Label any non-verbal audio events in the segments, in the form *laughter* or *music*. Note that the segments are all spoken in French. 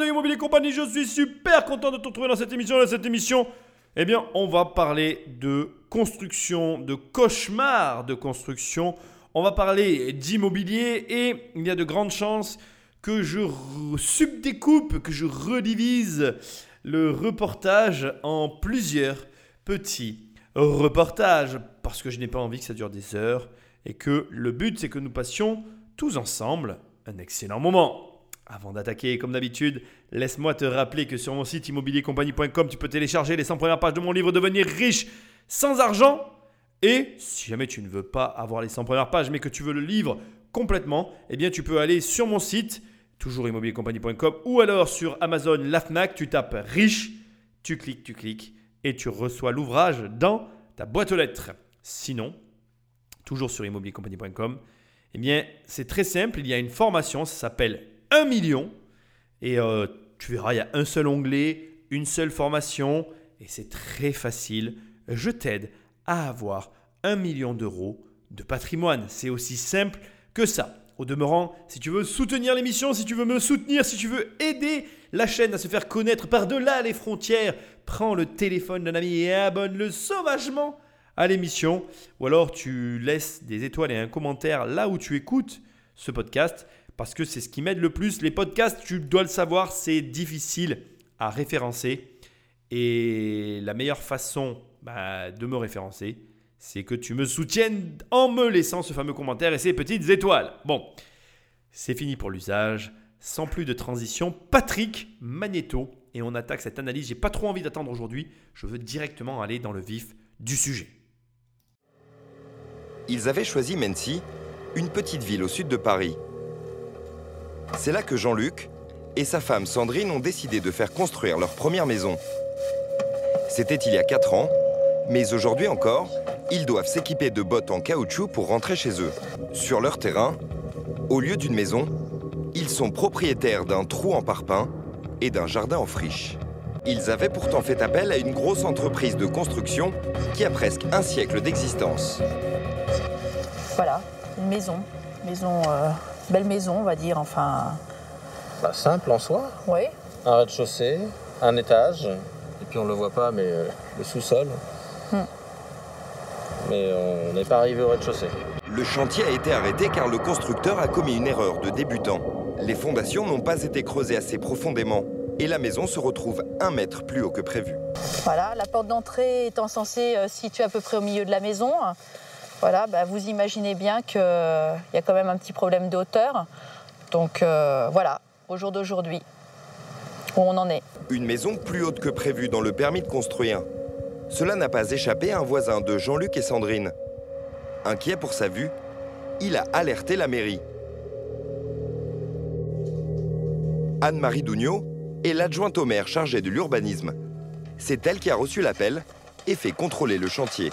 de Immobilier Compagnie. Je suis super content de te retrouver dans cette émission. Dans cette émission, eh bien, on va parler de construction, de cauchemar de construction. On va parler d'immobilier et il y a de grandes chances que je subdécoupe, que je redivise le reportage en plusieurs petits reportages parce que je n'ai pas envie que ça dure des heures et que le but c'est que nous passions tous ensemble un excellent moment. Avant d'attaquer, comme d'habitude, laisse-moi te rappeler que sur mon site immobiliercompagnie.com, tu peux télécharger les 100 premières pages de mon livre Devenir riche sans argent. Et si jamais tu ne veux pas avoir les 100 premières pages, mais que tu veux le livre complètement, eh bien tu peux aller sur mon site, toujours immobiliercompagnie.com, ou alors sur Amazon, la Fnac, tu tapes riche, tu cliques, tu cliques, et tu reçois l'ouvrage dans ta boîte aux lettres. Sinon, toujours sur immobiliercompagnie.com, eh bien c'est très simple, il y a une formation, ça s'appelle 1 million. Et euh, tu verras, il y a un seul onglet, une seule formation, et c'est très facile. Je t'aide à avoir 1 million d'euros de patrimoine. C'est aussi simple que ça. Au demeurant, si tu veux soutenir l'émission, si tu veux me soutenir, si tu veux aider la chaîne à se faire connaître par-delà les frontières, prends le téléphone d'un ami et abonne-le sauvagement à l'émission. Ou alors tu laisses des étoiles et un commentaire là où tu écoutes ce podcast parce que c'est ce qui m'aide le plus. Les podcasts, tu dois le savoir, c'est difficile à référencer. Et la meilleure façon bah, de me référencer, c'est que tu me soutiennes en me laissant ce fameux commentaire et ces petites étoiles. Bon, c'est fini pour l'usage. Sans plus de transition, Patrick Magneto. Et on attaque cette analyse. J'ai pas trop envie d'attendre aujourd'hui. Je veux directement aller dans le vif du sujet. Ils avaient choisi Mency, une petite ville au sud de Paris, c'est là que Jean-Luc et sa femme Sandrine ont décidé de faire construire leur première maison. C'était il y a 4 ans, mais aujourd'hui encore, ils doivent s'équiper de bottes en caoutchouc pour rentrer chez eux. Sur leur terrain, au lieu d'une maison, ils sont propriétaires d'un trou en parpaing et d'un jardin en friche. Ils avaient pourtant fait appel à une grosse entreprise de construction qui a presque un siècle d'existence. Voilà, une maison. Maison euh, belle maison, on va dire, enfin. Bah, simple en soi. Oui. Un rez-de-chaussée, un étage, et puis on le voit pas, mais euh, le sous-sol. Hmm. Mais on n'est pas arrivé au rez-de-chaussée. Le chantier a été arrêté car le constructeur a commis une erreur de débutant. Les fondations n'ont pas été creusées assez profondément et la maison se retrouve un mètre plus haut que prévu. Voilà, la porte d'entrée étant censée euh, située à peu près au milieu de la maison. Voilà, bah, vous imaginez bien qu'il y a quand même un petit problème de hauteur. Donc euh, voilà, au jour d'aujourd'hui, où on en est. Une maison plus haute que prévu dans le permis de construire. Cela n'a pas échappé à un voisin de Jean-Luc et Sandrine. Inquiet pour sa vue, il a alerté la mairie. Anne-Marie Dougnot est l'adjointe au maire chargée de l'urbanisme. C'est elle qui a reçu l'appel et fait contrôler le chantier.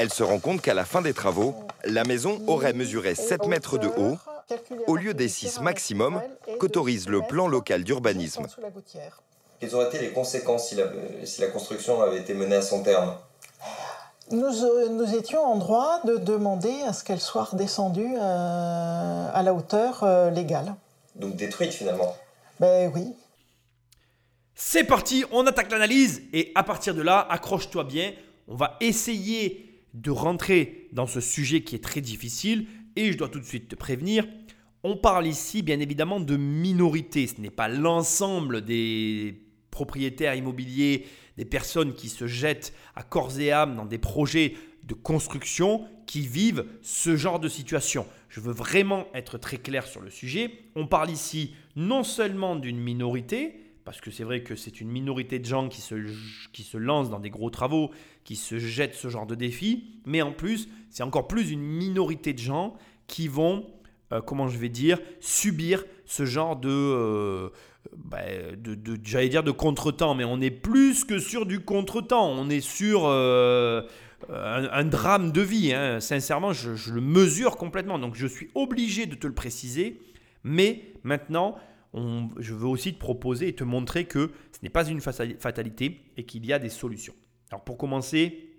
Elle se rend compte qu'à la fin des travaux, la maison aurait mesuré 7 mètres de haut, au lieu des 6 maximum qu'autorise le plan local d'urbanisme. Quelles auraient été les conséquences si la, construction avait été menée à son terme? Euh, nous, étions en droit de demander à ce qu'elle soit redescendue euh, à la hauteur euh, légale. Donc détruite finalement? Ben oui. C'est parti, on attaque l'analyse et à partir de là, accroche-toi bien, on va essayer de rentrer dans ce sujet qui est très difficile et je dois tout de suite te prévenir, on parle ici bien évidemment de minorité, ce n'est pas l'ensemble des propriétaires immobiliers, des personnes qui se jettent à corps et âme dans des projets de construction qui vivent ce genre de situation. Je veux vraiment être très clair sur le sujet. On parle ici non seulement d'une minorité, parce que c'est vrai que c'est une minorité de gens qui se, qui se lancent dans des gros travaux, qui se jettent ce genre de défi, mais en plus, c'est encore plus une minorité de gens qui vont, euh, comment je vais dire, subir ce genre de, euh, bah, de, j'allais dire de contretemps, mais on est plus que sur du contretemps, on est sur euh, un, drame de vie, hein. sincèrement, je le mesure complètement, donc je suis obligé de te le préciser, mais maintenant, je veux aussi te proposer et te montrer que ce n'est pas une fatalité et qu'il y a des solutions. Alors pour commencer,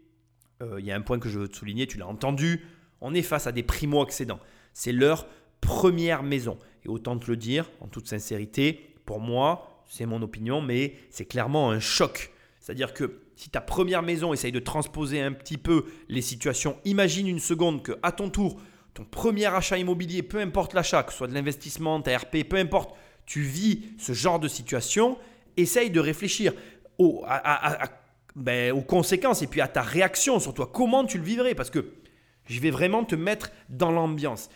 euh, il y a un point que je veux te souligner, tu l'as entendu, on est face à des primo-accédants. C'est leur première maison. Et autant te le dire en toute sincérité, pour moi, c'est mon opinion, mais c'est clairement un choc. C'est-à-dire que si ta première maison essaye de transposer un petit peu les situations, imagine une seconde que à ton tour, ton premier achat immobilier, peu importe l'achat, que ce soit de l'investissement, ta RP, peu importe, tu vis ce genre de situation, essaye de réfléchir ben, aux, conséquences et puis à ta réaction sur toi. Comment tu le vivrais? Parce que je vais vraiment te mettre dans l'ambiance.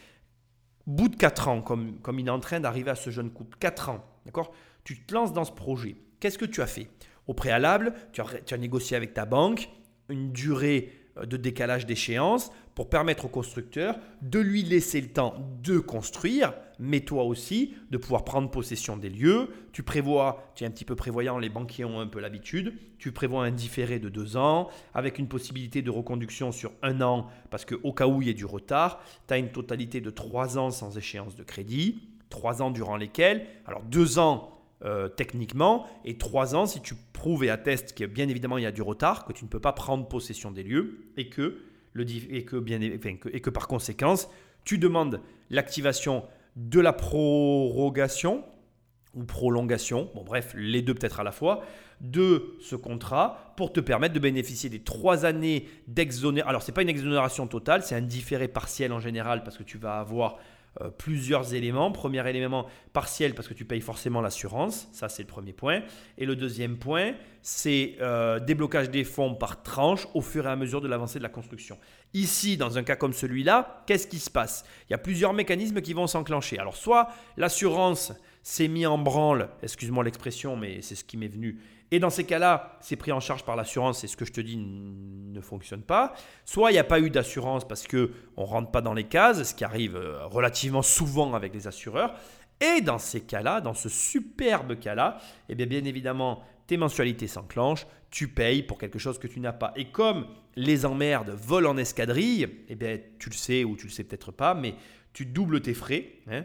Bout de 4 ans, comme, comme il est en train d'arriver à ce jeune couple, 4 ans, d'accord? Tu te lances dans ce projet. Qu'est-ce que tu as fait? Au préalable, tu as négocié avec ta banque une durée euh, de décalage d'échéance pour permettre au constructeur de lui laisser le temps de construire, mais toi aussi de pouvoir prendre possession des lieux. Tu prévois, tu es un petit peu prévoyant, les banquiers ont un peu l'habitude, tu prévois un différé de deux ans avec une possibilité de reconduction sur un an parce qu'au cas où il y ait du retard, tu as une totalité de trois ans sans échéance de crédit, trois ans durant lesquels, alors deux ans euh, techniquement, et trois ans si tu prouves et attestes que bien évidemment il y a du retard, que tu ne peux pas prendre possession des lieux et que, le, et que, bien, et que par conséquence, tu demandes l'activation de la prorogation ou prolongation, bon bref, les deux peut-être à la fois, de ce contrat pour te permettre de bénéficier des trois années d'exonération. Alors, ce n'est pas une exonération totale, c'est un différé partiel en général parce que tu vas avoir euh, plusieurs éléments. Premier élément partiel parce que tu payes forcément l'assurance, ça c'est le premier point. Et le deuxième point, c'est euh, déblocage des fonds par tranche au fur et à mesure de l'avancée de la construction. Ici, dans un cas comme celui-là, qu'est-ce qui se passe? Il y a plusieurs mécanismes qui vont s'enclencher. Alors soit l'assurance s'est mis en branle, excuse-moi l'expression, mais c'est ce qui m'est venu, et dans ces cas-là, c'est pris en charge par l'assurance et ce que je te dis ne fonctionne pas. Soit il n'y a pas eu d'assurance parce qu'on ne rentre pas dans les cases, ce qui arrive euh, relativement souvent avec les assureurs. Et dans ces cas-là, dans ce superbe cas-là, eh bien, bien évidemment, tes mensualités s'enclenchent, tu payes pour quelque chose que tu n'as pas. Et comme les emmerdes volent en escadrille, eh bien, tu le sais ou tu le sais peut-être pas, mais tu doubles tes frais. Hein,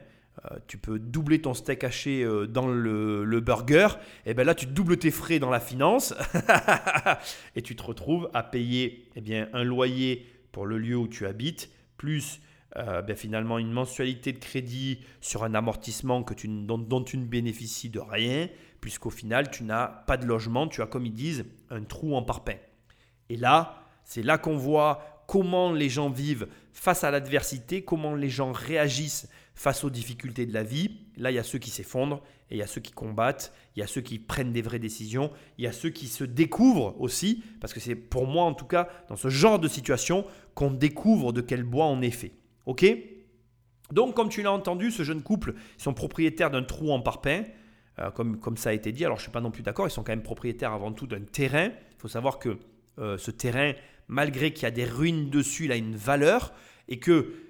tu peux doubler ton steak haché euh, dans le, burger, et bien là tu doubles tes frais dans la finance. *laughs* Et tu te retrouves à payer eh bien, un loyer pour le lieu où tu habites, plus euh, ben, finalement une mensualité de crédit sur un amortissement que tu, dont, dont, tu ne bénéficies de rien, puisqu'au final tu n'as pas de logement, tu as comme ils disent un trou en parpaing. Et là, c'est là qu'on voit comment les gens vivent face à l'adversité, comment les gens réagissent face aux difficultés de la vie. Là, il y a ceux qui s'effondrent et il y a ceux qui combattent, il y a ceux qui prennent des vraies décisions, il y a ceux qui se découvrent aussi, parce que c'est pour moi en tout cas dans ce genre de situation qu'on découvre de quel bois on est fait. Ok? Donc comme tu l'as entendu, ce jeune couple, ils sont propriétaires d'un trou en parpaing. Euh, comme, comme ça a été dit, alors je ne suis pas non plus d'accord, ils sont quand même propriétaires avant tout d'un terrain. Il faut savoir que euh, ce terrain, malgré qu'il y a des ruines dessus, il a une valeur et que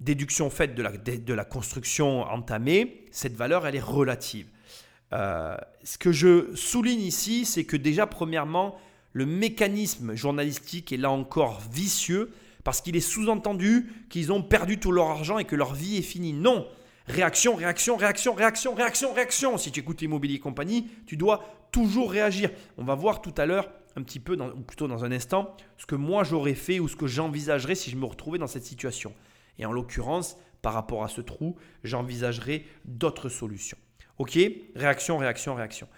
déduction faite de la, construction entamée, cette valeur, elle est relative. Euh, ce que je souligne ici, c'est que déjà, premièrement, le mécanisme journalistique est là encore vicieux parce qu'il est sous-entendu qu'ils ont perdu tout leur argent et que leur vie est finie. Non, réaction, réaction, réaction, réaction, réaction, réaction. Si tu écoutes Immobilier Compagnie, tu dois toujours réagir. On va voir tout à l'heure un petit peu, ou plutôt dans un instant, ce que moi j'aurais fait ou ce que j'envisagerais si je me retrouvais dans cette situation. Et en l'occurrence, par rapport à ce trou, j'envisagerai d'autres solutions. Ok? Réaction, réaction, réaction.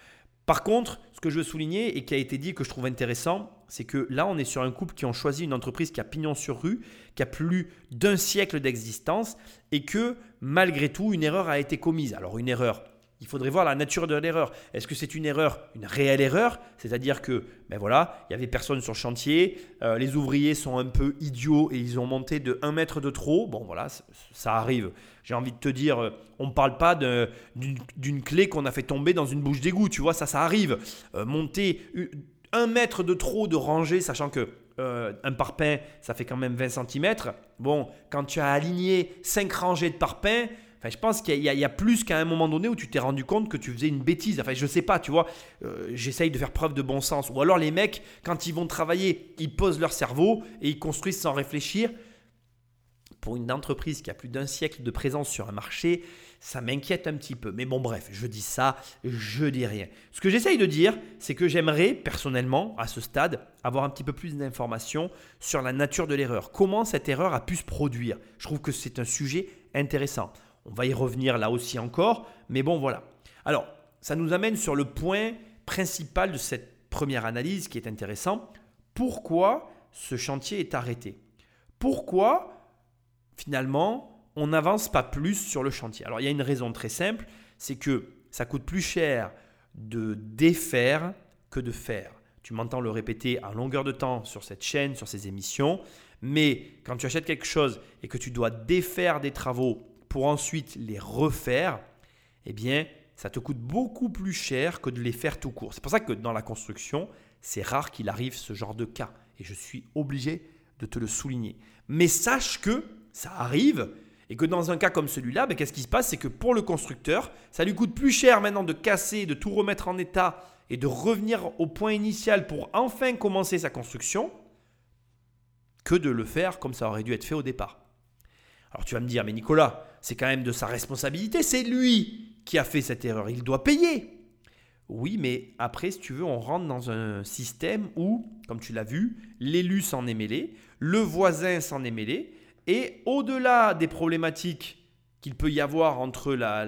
Par contre, ce que je veux souligner et qui a été dit que je trouve intéressant, c'est que là, on est sur un couple qui ont choisi une entreprise qui a pignon sur rue, qui a plus d'un siècle d'existence et que malgré tout, une erreur a été commise. Alors une erreur, il faudrait voir la nature de l'erreur. Est-ce que c'est une erreur, une réelle erreur? C'est-à-dire que, ben voilà, il y avait personne sur le chantier, euh, les ouvriers sont un peu idiots et ils ont monté de 1 mètre de trop. Bon, voilà, ça arrive. J'ai envie de te dire, euh, on ne parle pas d'une clé qu'on a fait tomber dans une bouche d'égout, tu vois, ça, ça arrive. Euh, monter un mètre de trop de rangée, sachant que un parpaing, ça fait quand même 20 cm. Bon, quand tu as aligné 5 rangées de parpaings, je pense qu'il y, a plus qu'à un moment donné où tu t'es rendu compte que tu faisais une bêtise. Enfin, je sais pas, tu vois. Euh, j'essaye de faire preuve de bon sens. Ou alors les mecs, quand ils vont travailler, ils posent leur cerveau et ils construisent sans réfléchir. Pour une entreprise qui a plus d'un siècle de présence sur un marché, ça m'inquiète un petit peu. Mais bon, bref, je dis ça, je dis rien. Ce que j'essaye de dire, c'est que j'aimerais personnellement, à ce stade, avoir un petit peu plus d'informations sur la nature de l'erreur. Comment cette erreur a pu se produire? Je trouve que c'est un sujet intéressant. On va y revenir là aussi encore, mais bon voilà. Alors, ça nous amène sur le point principal de cette première analyse qui est intéressant. Pourquoi ce chantier est arrêté? Pourquoi finalement on n'avance pas plus sur le chantier? Alors il y a une raison très simple, c'est que ça coûte plus cher de défaire que de faire. Tu m'entends le répéter à longueur de temps sur cette chaîne, sur ces émissions, mais quand tu achètes quelque chose et que tu dois défaire des travaux pour ensuite les refaire, eh bien, ça te coûte beaucoup plus cher que de les faire tout court. C'est pour ça que dans la construction, c'est rare qu'il arrive ce genre de cas. Et je suis obligé de te le souligner. Mais sache que ça arrive et que dans un cas comme celui-là, ben, qu'est-ce qui se passe? C'est que pour le constructeur, ça lui coûte plus cher maintenant de casser, de tout remettre en état et de revenir au point initial pour enfin commencer sa construction que de le faire comme ça aurait dû être fait au départ. Alors tu vas me dire, mais Nicolas, c'est quand même de sa responsabilité, c'est lui qui a fait cette erreur, il doit payer. Oui, mais après, si tu veux, on rentre dans un système où, comme tu l'as vu, l'élu s'en est mêlé, le voisin s'en est mêlé, et au-delà des problématiques qu'il peut y avoir entre la,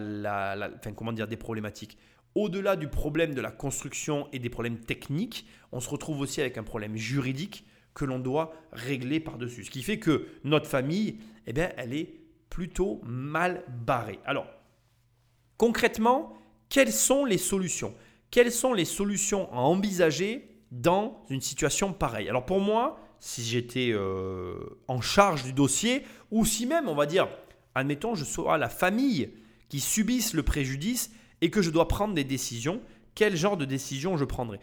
enfin, comment dire, des problématiques, au-delà du problème de la construction et des problèmes techniques, on se retrouve aussi avec un problème juridique que l'on doit régler par-dessus. Ce qui fait que notre famille, eh bien, elle est plutôt mal barrée. Alors, concrètement, quelles sont les solutions? Quelles sont les solutions à envisager dans une situation pareille? Alors pour moi, si j'étais euh, en charge du dossier, ou si même, on va dire, admettons, je sois la famille qui subisse le préjudice et que je dois prendre des décisions, quel genre de décision je prendrais?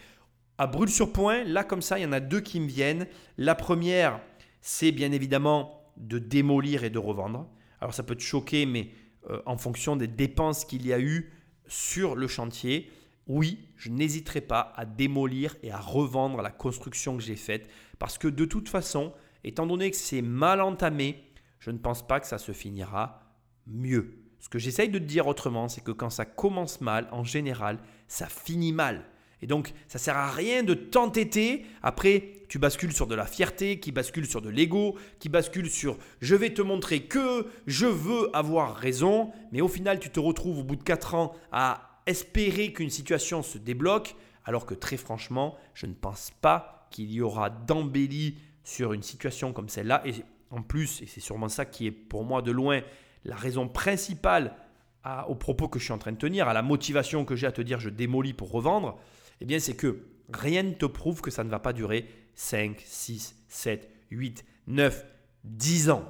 À brûle sur point, là comme ça, il y en a deux qui me viennent. La première, c'est bien évidemment de démolir et de revendre. Alors ça peut te choquer, mais euh, en fonction des dépenses qu'il y a eu sur le chantier, oui, je n'hésiterai pas à démolir et à revendre la construction que j'ai faite parce que de toute façon, étant donné que c'est mal entamé, je ne pense pas que ça se finira mieux. Ce que j'essaye de te dire autrement, c'est que quand ça commence mal, en général, ça finit mal. Et donc, ça sert à rien de t'entêter. Après, tu bascules sur de la fierté, qui bascule sur de l'ego, qui bascule sur je vais te montrer que je veux avoir raison. Mais au final, tu te retrouves au bout de 4 ans à espérer qu'une situation se débloque, alors que très franchement, je ne pense pas qu'il y aura d'embellie sur une situation comme celle-là. Et en plus, et c'est sûrement ça qui est pour moi de loin la raison principale à, aux propos que je suis en train de tenir, à la motivation que j'ai à te dire je démolis pour revendre, eh bien c'est que rien ne te prouve que ça ne va pas durer 5, 6, 7, 8, 9, 10 ans.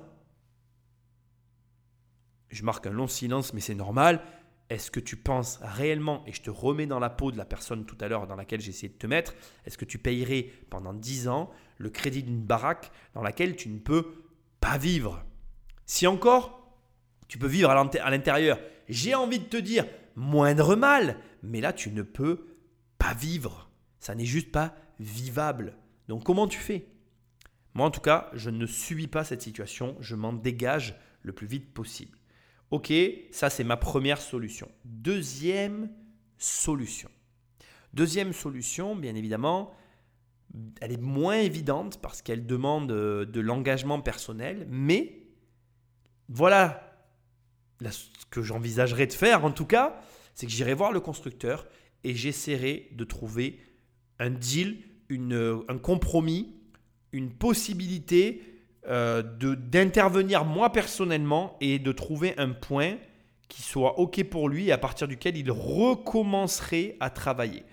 Je marque un long silence, mais c'est normal. Est-ce que tu penses réellement, et je te remets dans la peau de la personne tout à l'heure dans laquelle j'ai essayé de te mettre, est-ce que tu payerais pendant 10 ans le crédit d'une baraque dans laquelle tu ne peux pas vivre? Si encore, tu peux vivre à l'intérieur. J'ai envie de te dire, moindre mal, mais là tu ne peux pas vivre. Ça n'est juste pas vivable. Donc comment tu fais? Moi en tout cas, je ne subis pas cette situation, je m'en dégage le plus vite possible. Ok, ça c'est ma première solution. Deuxième solution. Deuxième solution, bien évidemment, elle est moins évidente parce qu'elle demande euh, de l'engagement personnel, mais voilà ce que j'envisagerais de faire en tout cas, c'est que j'irai voir le constructeur et j'essaierai de trouver un deal, un compromis, une possibilité euh, d'intervenir moi personnellement et de trouver un point qui soit OK pour lui et à partir duquel il recommencerait à travailler.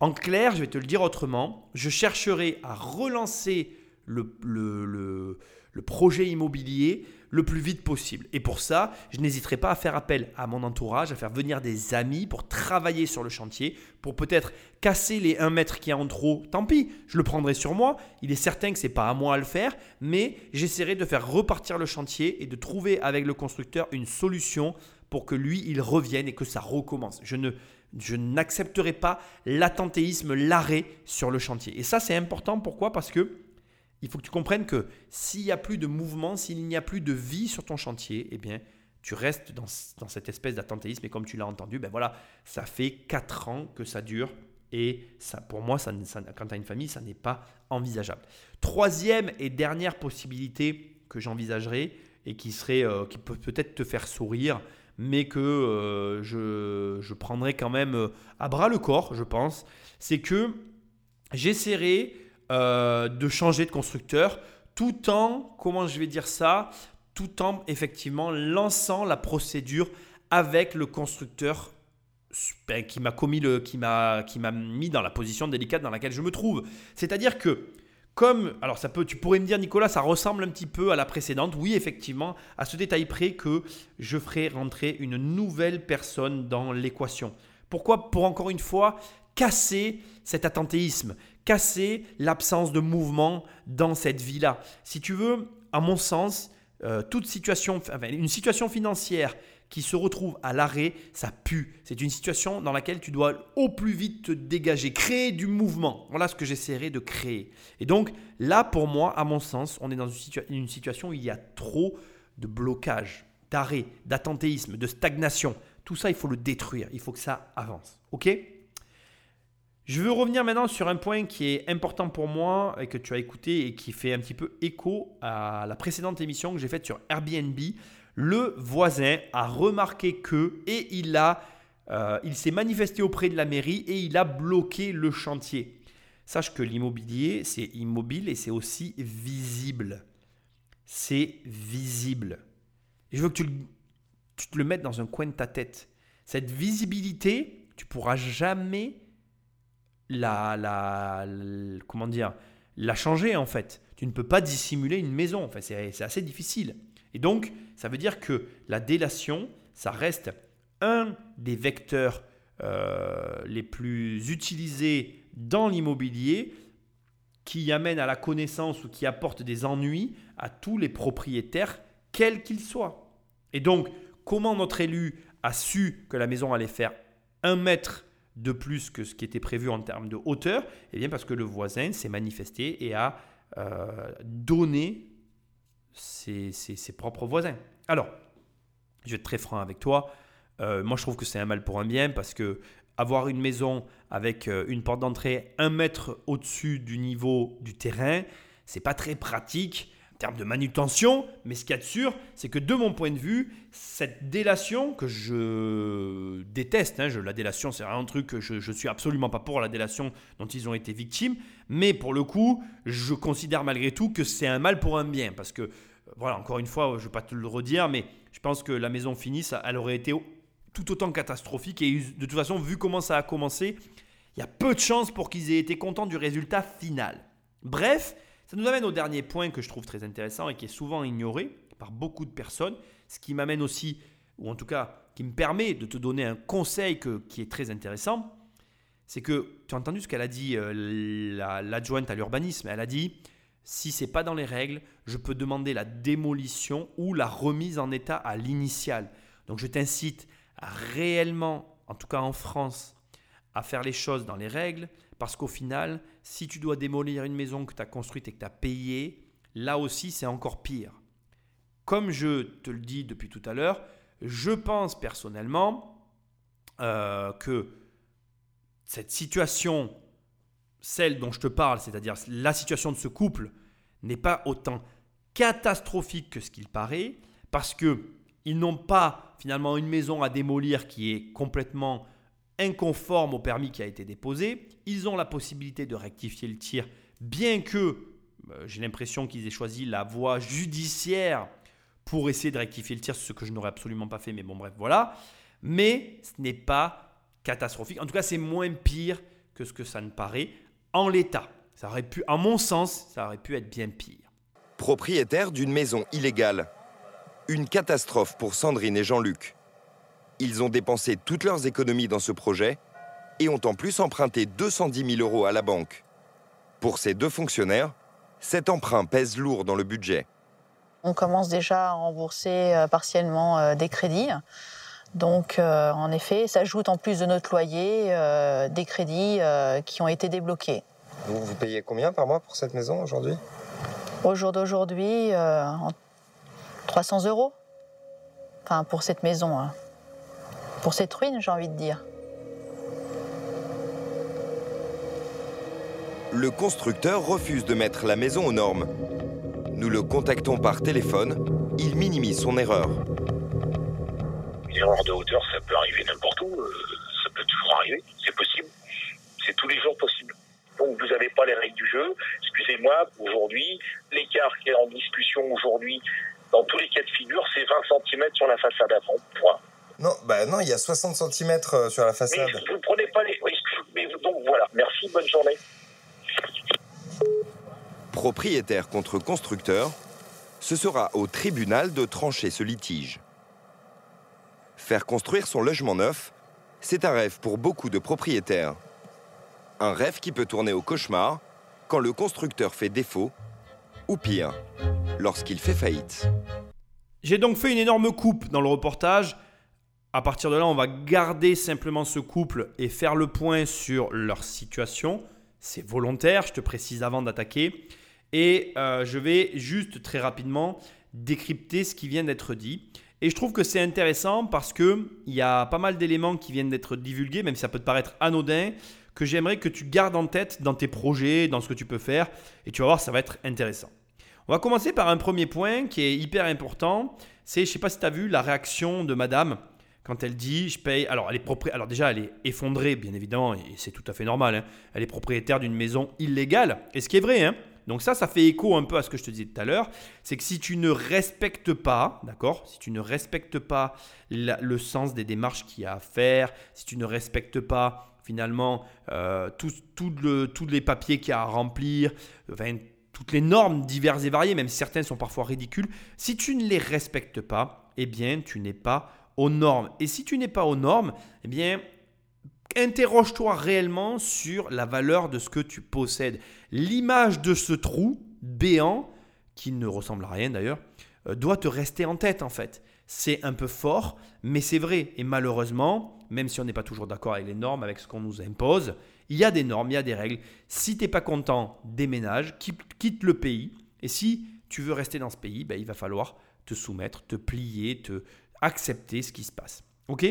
En clair, je vais te le dire autrement, je chercherai à relancer le, le, le projet immobilier le plus vite possible. Et pour ça, je n'hésiterai pas à faire appel à mon entourage, à faire venir des amis pour travailler sur le chantier, pour peut-être casser les 1 mètre qui y a en trop. Tant pis, je le prendrai sur moi. Il est certain que ce n'est pas à moi à le faire, mais j'essaierai de faire repartir le chantier et de trouver avec le constructeur une solution pour que lui, il revienne et que ça recommence. Je ne je n'accepterai pas l'attentéisme, l'arrêt sur le chantier. Et ça, c'est important. Pourquoi? Parce que il faut que tu comprennes que s'il n'y a plus de mouvement, s'il n'y a plus de vie sur ton chantier, eh bien, tu restes dans, cette espèce d'attentéisme. Et comme tu l'as entendu, ben voilà, ça fait 4 ans que ça dure. Et pour moi, quand tu as une famille, ça n'est pas envisageable. Troisième et dernière possibilité que j'envisagerais et qui, serait, euh, qui peut peut-être te faire sourire, mais que euh, je, je, prendrai quand même euh, à bras le corps, je pense, c'est que j'essaierai euh, de changer de constructeur tout en, comment je vais dire ça, tout en effectivement lançant la procédure avec le constructeur ben, qui m'a commis le, qui m'a, qui m'a mis dans la position délicate dans laquelle je me trouve. C'est-à-dire que comme, alors ça peut, tu pourrais me dire Nicolas, ça ressemble un petit peu à la précédente. Oui, effectivement, à ce détail près que je ferai rentrer une nouvelle personne dans l'équation. Pourquoi? Pour encore une fois casser cet attentéisme, casser l'absence de mouvement dans cette vie-là. Si tu veux, à mon sens, euh, toute situation, une situation financière qui se retrouve à l'arrêt, ça pue. C'est une situation dans laquelle tu dois au plus vite te dégager, créer du mouvement. Voilà ce que j'essaierai de créer. Et donc là, pour moi, à mon sens, on est dans une, situation où il y a trop de blocage, d'arrêt, d'attentéisme, de stagnation. Tout ça, il faut le détruire. Il faut que ça avance. OK? Je veux revenir maintenant sur un point qui est important pour moi et que tu as écouté et qui fait un petit peu écho à la précédente émission que j'ai faite sur Airbnb le voisin a remarqué que et il a euh, il s'est manifesté auprès de la mairie et il a bloqué le chantier. Sache que l'immobilier, c'est immobile et c'est aussi visible. C'est visible. je veux que tu, tu, te le mettes dans un coin de ta tête. Cette visibilité, tu pourras jamais la, la, comment dire, la changer en fait. Tu ne peux pas dissimuler une maison. C'est assez difficile. Et donc, ça veut dire que la délation, ça reste un des vecteurs euh, les plus utilisés dans l'immobilier qui amène à la connaissance ou qui apporte des ennuis à tous les propriétaires, quels qu'ils soient. Et donc, comment notre élu a su que la maison allait faire un mètre de plus que ce qui était prévu en termes de hauteur Eh bien, parce que le voisin s'est manifesté et a euh, donné ses, propres voisins. Alors, je vais être très franc avec toi. Euh, moi, je trouve que c'est un mal pour un bien parce que avoir une maison avec euh, une porte d'entrée un mètre au-dessus du niveau du terrain, c'est pas très pratique termes de manutention. Mais ce qu'il y a de sûr, c'est que de mon point de vue, cette délation que je déteste, hein, je, la délation, c'est un truc que je, suis absolument pas pour la délation dont ils ont été victimes. Mais pour le coup, je considère malgré tout que c'est un mal pour un bien parce que voilà, encore une fois, je ne vais pas te le redire, mais je pense que la maison finie, ça, elle aurait été tout autant catastrophique. Et de toute façon, vu comment ça a commencé, il y a peu de chances pour qu'ils aient été contents du résultat final. Bref, ça nous amène au dernier point que je trouve très intéressant et qui est souvent ignoré par beaucoup de personnes, ce qui m'amène aussi, ou en tout cas qui me permet de te donner un conseil qui est très intéressant, c'est que tu as entendu ce qu'elle a dit, euh, l'adjointe à l'urbanisme, elle a dit, si c'est pas dans les règles, je peux demander la démolition ou la remise en état à l'initial. Donc je t'incite réellement, en tout cas en France, à faire les choses dans les règles, parce qu'au final, si tu dois démolir une maison que tu as construite et que tu as payée, là aussi c'est encore pire. Comme je te le dis depuis tout à l'heure, je pense personnellement euh, que cette situation celle dont je te parle, c'est-à-dire la situation de ce couple, n'est pas autant catastrophique que ce qu'il paraît, parce que ils n'ont pas finalement une maison à démolir qui est complètement inconforme au permis qui a été déposé. Ils ont la possibilité de rectifier le tir, bien que euh, j'ai l'impression qu'ils aient choisi la voie judiciaire pour essayer de rectifier le tir, ce que je n'aurais absolument pas fait, mais bon bref, voilà. Mais ce n'est pas catastrophique. En tout cas, c'est moins pire que ce que ça ne paraît en l'état. Ça aurait pu, à mon sens, ça aurait pu être bien pire. Propriétaire d'une maison illégale. Une catastrophe pour Sandrine et Jean-Luc. Ils ont dépensé toutes leurs économies dans ce projet et ont en plus emprunté 210 000 euros à la banque. Pour ces deux fonctionnaires, cet emprunt pèse lourd dans le budget. On commence déjà à rembourser euh, partiellement euh, des crédits. Donc, euh, en effet, s'ajoute en plus de notre loyer euh, des crédits euh, qui ont été débloqués. Vous, vous, payez combien par mois pour cette maison aujourd'hui? Au jour d'aujourd'hui, 300 euros. Enfin, pour cette maison. Pour cette ruine, j'ai envie de dire. Le constructeur refuse de mettre la maison aux normes. Nous le contactons par téléphone. Il minimise son erreur erreur de hauteur, ça peut arriver n'importe où. euh, ça peut toujours arriver. C'est possible. C'est tous les jours possible. Donc vous n'avez pas les règles du jeu. Excusez-moi, aujourd'hui, l'écart qui est en discussion aujourd'hui, dans tous les cas de figure, c'est 20 cm sur la façade avant. Point. Non, bah non, il y a 60 cm sur la Mais façade. vous ne prenez pas les. oui, mais vous- donc voilà. Merci, bonne journée. Propriétaire contre constructeur, ce sera au tribunal de trancher ce litige. Faire construire son logement neuf, c'est un rêve pour beaucoup de propriétaires. Un rêve qui peut tourner au cauchemar quand le constructeur fait défaut, ou pire, lorsqu'il fait faillite. J'ai donc fait une énorme coupe dans le reportage. À partir de là, on va garder simplement ce couple et faire le point sur leur situation. C'est volontaire, je te précise avant d'attaquer. Et euh, je vais juste très rapidement décrypter ce qui vient d'être dit. Et je trouve que c'est intéressant parce qu'il y a pas mal d'éléments qui viennent d'être divulgués, même si ça peut te paraître anodin, que j'aimerais que tu gardes en tête dans tes projets, dans ce que tu peux faire. Et tu vas voir, ça va être intéressant. On va commencer par un premier point qui est hyper important. C'est, je sais pas si tu as vu la réaction de madame quand elle dit je paye. Alors, elle est Alors, déjà, elle est effondrée, bien évidemment, et c'est tout à fait normal. hein. Elle est propriétaire d'une maison illégale. Et ce qui est vrai, hein. Donc, ça, ça fait écho un peu à ce que je te disais tout à l'heure. C'est que si tu ne respectes pas, d'accord Si tu ne respectes pas le sens des démarches qu'il y a à faire, si tu ne respectes pas finalement euh, tout, tout le- tous les papiers qu'il y a à remplir, enfin, toutes les normes diverses et variées, même si certaines sont parfois ridicules, si tu ne les respectes pas, eh bien, tu n'es pas aux normes. Et si tu n'es pas aux normes, eh bien, interroge-toi réellement sur la valeur de ce que tu possèdes. L'image de ce trou béant, qui ne ressemble à rien d'ailleurs, euh, doit te rester en tête en fait. C'est un peu fort, mais c'est vrai. Et malheureusement, même si on n'est pas toujours d'accord avec les normes, avec ce qu'on nous impose, il y a des normes, il y a des règles. Si tu n'es pas content, déménage, quitte, le pays. Et si tu veux rester dans ce pays, ben, il va falloir te soumettre, te plier, te accepter ce qui se passe. Ok?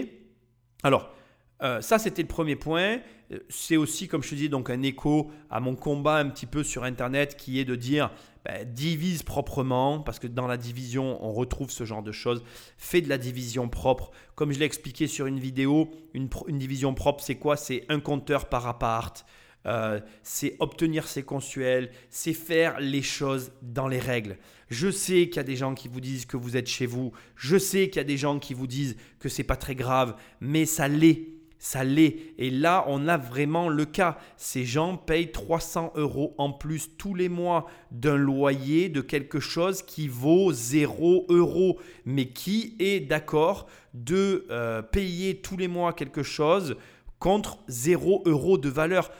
Alors, euh, ça, c'était le premier point. Euh, C'est aussi, comme je te disais, donc un écho à mon combat un petit peu sur Internet qui est de dire ben, divise proprement, parce que dans la division, on retrouve ce genre de choses. Fais de la division propre. Comme je l'ai expliqué sur une vidéo, une, une division propre, c'est quoi? C'est un compteur par appart. Euh, c'est obtenir ses consuels, c'est faire les choses dans les règles. Je sais qu'il y a des gens qui vous disent que vous êtes chez vous, je sais qu'il y a des gens qui vous disent que c'est pas très grave, mais ça l'est. Ça l'est. Et là, on a vraiment le cas. Ces gens payent 300 euros en plus tous les mois d'un loyer de quelque chose qui vaut 0 euros. Mais qui est d'accord de euh, payer tous les mois quelque chose contre 0 euros de valeur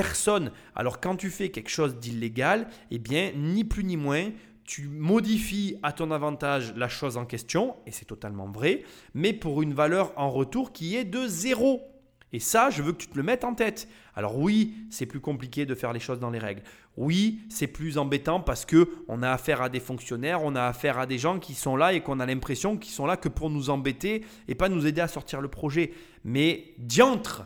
Personne. Alors quand tu fais quelque chose d'illégal, eh bien, ni plus ni moins, tu modifies à ton avantage la chose en question, et c'est totalement vrai, mais pour une valeur en retour qui est de zéro. Et ça, je veux que tu te le mettes en tête. Alors oui, c'est plus compliqué de faire les choses dans les règles. Oui, c'est plus embêtant parce que on a affaire à des fonctionnaires, on a affaire à des gens qui sont là et qu'on a l'impression qu'ils sont là que pour nous embêter et pas nous aider à sortir le projet. Mais diantre,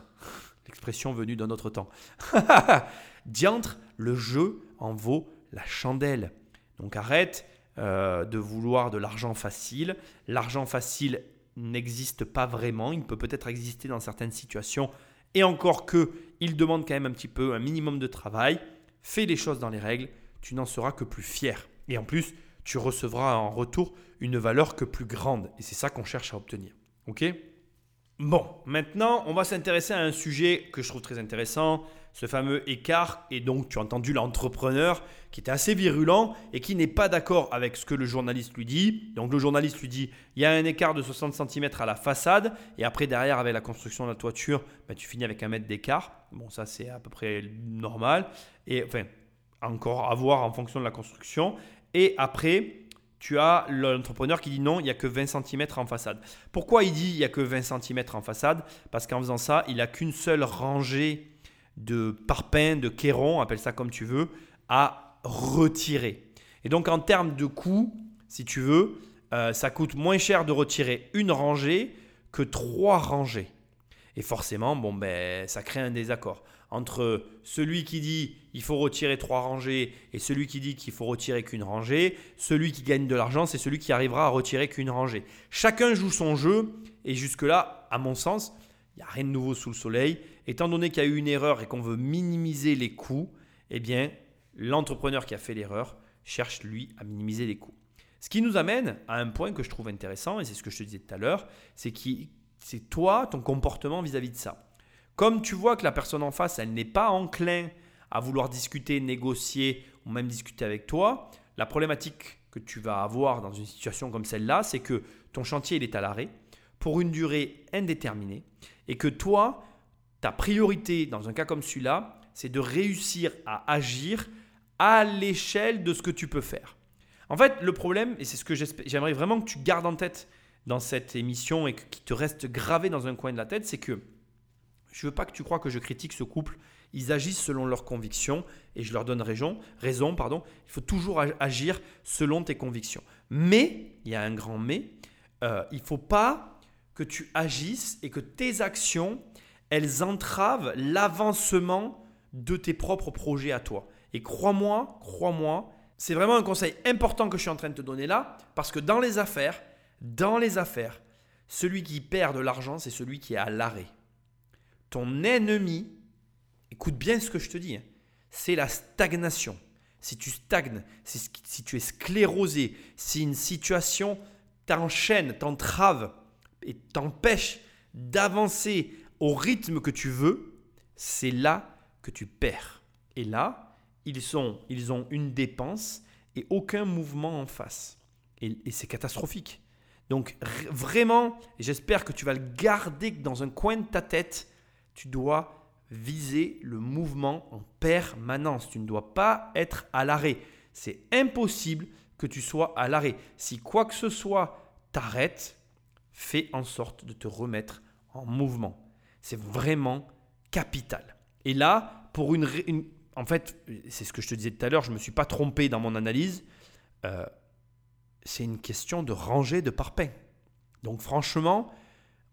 l'expression venue d'un autre temps. *laughs* diantre, le jeu en vaut la chandelle. Donc arrête euh, de vouloir de l'argent facile. L'argent facile n'existe pas vraiment. Il peut peut-être exister dans certaines situations. Et encore que, il demande quand même un petit peu, un minimum de travail. Fais les choses dans les règles, tu n'en seras que plus fier. Et en plus, tu recevras en retour une valeur que plus grande. Et c'est ça qu'on cherche à obtenir. Ok? Bon, maintenant, on va s'intéresser à un sujet que je trouve très intéressant, ce fameux écart. Et donc, tu as entendu l'entrepreneur qui était assez virulent et qui n'est pas d'accord avec ce que le journaliste lui dit. Donc, le journaliste lui dit il y a un écart de 60 cm à la façade, et après, derrière, avec la construction de la toiture, ben, tu finis avec un mètre d'écart. Bon, ça, c'est à peu près normal. Et enfin, encore à voir en fonction de la construction. Et après, tu as l'entrepreneur qui dit non, il n'y a que 20 cm en façade. Pourquoi il dit il n'y a que 20 cm en façade? Parce qu'en faisant ça, il n'a qu'une seule rangée de parpaings, de cairons, appelle ça comme tu veux, à retirer. Et donc en termes de coût, si tu veux, euh, ça coûte moins cher de retirer une rangée que trois rangées. Et forcément, bon, ben, ça crée un désaccord. Entre celui qui dit il faut retirer trois rangées et celui qui dit qu'il faut retirer qu'une rangée. Celui qui gagne de l'argent, c'est celui qui arrivera à retirer qu'une rangée. Chacun joue son jeu et jusque-là, à mon sens, il n'y a rien de nouveau sous le soleil. Étant donné qu'il y a eu une erreur et qu'on veut minimiser les coûts, eh bien, l'entrepreneur qui a fait l'erreur cherche, lui, à minimiser les coûts. Ce qui nous amène à un point que je trouve intéressant, et c'est ce que je te disais tout à l'heure, c'est c'est toi, ton comportement vis-à-vis de ça. Comme tu vois que la personne en face, elle n'est pas enclin à vouloir discuter, négocier ou même discuter avec toi, la problématique que tu vas avoir dans une situation comme celle-là, c'est que ton chantier il est à l'arrêt pour une durée indéterminée et que toi, ta priorité dans un cas comme celui-là, c'est de réussir à agir à l'échelle de ce que tu peux faire. En fait, le problème, et c'est ce que j'aimerais vraiment que tu gardes en tête dans cette émission et qui te reste gravé dans un coin de la tête, c'est que je ne veux pas que tu crois que je critique ce couple. Ils agissent selon leurs convictions et je leur donne raison. raison pardon. Il faut toujours agir selon tes convictions. Mais, il y a un grand mais, euh, il ne faut pas que tu agisses et que tes actions, elles entravent l'avancement de tes propres projets à toi. Et crois-moi, crois-moi, c'est vraiment un conseil important que je suis en train de te donner là, parce que dans les affaires, dans les affaires, celui qui perd de l'argent, c'est celui qui est à l'arrêt. Ton ennemi, écoute bien ce que je te dis, hein, c'est la stagnation. Si tu stagnes, si, tu es sclérosé, si une situation t'enchaîne, t'entrave et t'empêche d'avancer au rythme que tu veux, c'est là que tu perds. Et là, ils, sont, ils ont une dépense et aucun mouvement en face. Et, c'est catastrophique. Donc vraiment, j'espère que tu vas le garder dans un coin de ta tête. Tu dois viser le mouvement en permanence. Tu ne dois pas être à l'arrêt. C'est impossible que tu sois à l'arrêt. Si quoi que ce soit t'arrête, fais en sorte de te remettre en mouvement. C'est vraiment capital. Et là, pour une, en fait, c'est ce que je te disais tout à l'heure, je ne me suis pas trompé dans mon analyse. Euh, c'est une question de rangée de parpaings. Donc franchement,